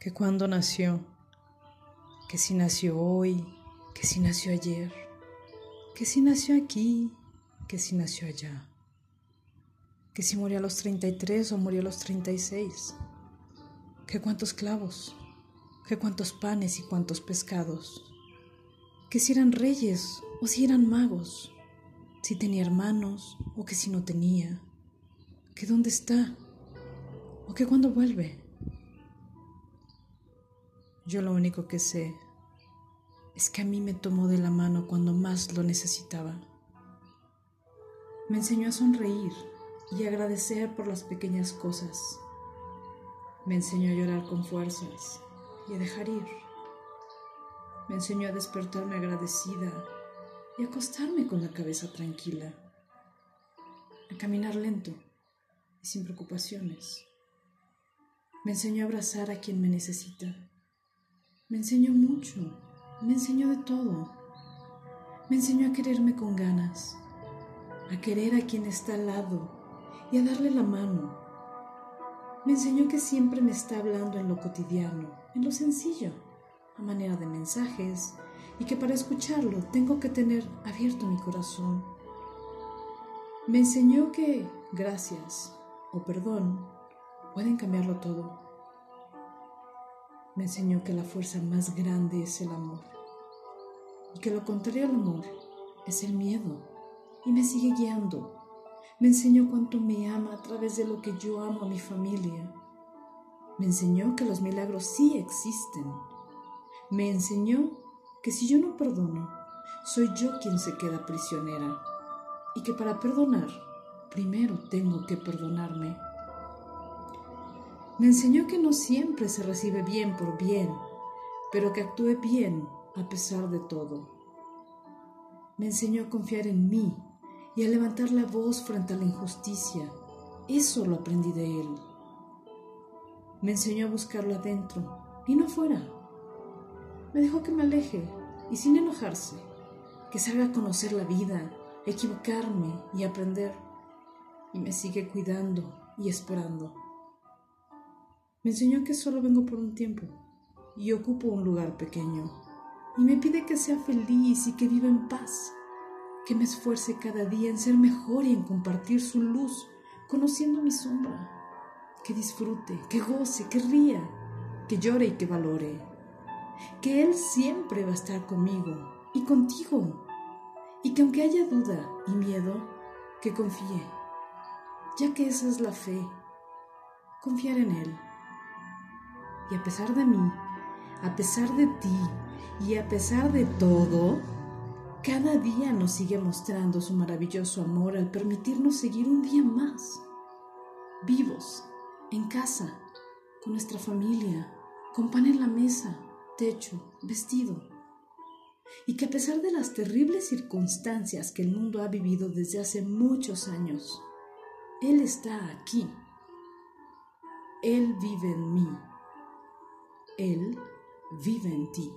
que cuando nació, que si nació hoy, que si nació ayer, que si nació aquí, que si nació allá, que si murió a los 33 o murió a los 36, que cuántos clavos, que cuántos panes y cuántos pescados, que si eran reyes o si eran magos, si tenía hermanos o que si no tenía, que dónde está o que cuándo vuelve. Yo lo único que sé es que a mí me tomó de la mano cuando más lo necesitaba. Me enseñó a sonreír y agradecer por las pequeñas cosas. Me enseñó a llorar con fuerzas y a dejar ir. Me enseñó a despertarme agradecida y acostarme con la cabeza tranquila. A caminar lento y sin preocupaciones. Me enseñó a abrazar a quien me necesita me enseñó mucho, me enseñó de todo. Me enseñó a quererme con ganas, a querer a quien está al lado y a darle la mano. Me enseñó que siempre me está hablando en lo cotidiano, en lo sencillo, a manera de mensajes, y que para escucharlo tengo que tener abierto mi corazón. Me enseñó que gracias o perdón pueden cambiarlo todo me enseñó que la fuerza más grande es el amor y que lo contrario al amor es el miedo y me sigue guiando. Me enseñó cuánto me ama a través de lo que yo amo a mi familia. Me enseñó que los milagros sí existen. Me enseñó que si yo no perdono, soy yo quien se queda prisionera y que para perdonar, primero tengo que perdonarme. Me enseñó que no siempre se recibe bien por bien, pero que actúe bien a pesar de todo. Me enseñó a confiar en mí y a levantar la voz frente a la injusticia. Eso lo aprendí de él. Me enseñó a buscarlo adentro y no afuera. Me dejó que me aleje y sin enojarse, que salga a conocer la vida, equivocarme y aprender. Y me sigue cuidando y esperando. Me enseñó que solo vengo por un tiempo y ocupo un lugar pequeño. Y me pide que sea feliz y que viva en paz, que me esfuerce cada día en ser mejor y en compartir su luz, conociendo mi sombra, que disfrute, que goce, que ría, que llore y que valore, que Él siempre va a estar conmigo y contigo, y que aunque haya duda y miedo, que confíe, ya que esa es la fe, confiar en Él. Y a pesar de mí, a pesar de ti y a pesar de todo, cada día nos sigue mostrando su maravilloso amor al permitirnos seguir un día más, vivos, en casa, con nuestra familia, con pan en la mesa, techo, vestido. Y que a pesar de las terribles circunstancias que el mundo ha vivido desde hace muchos años, Él está aquí. Él vive en mí. Él vive en ti.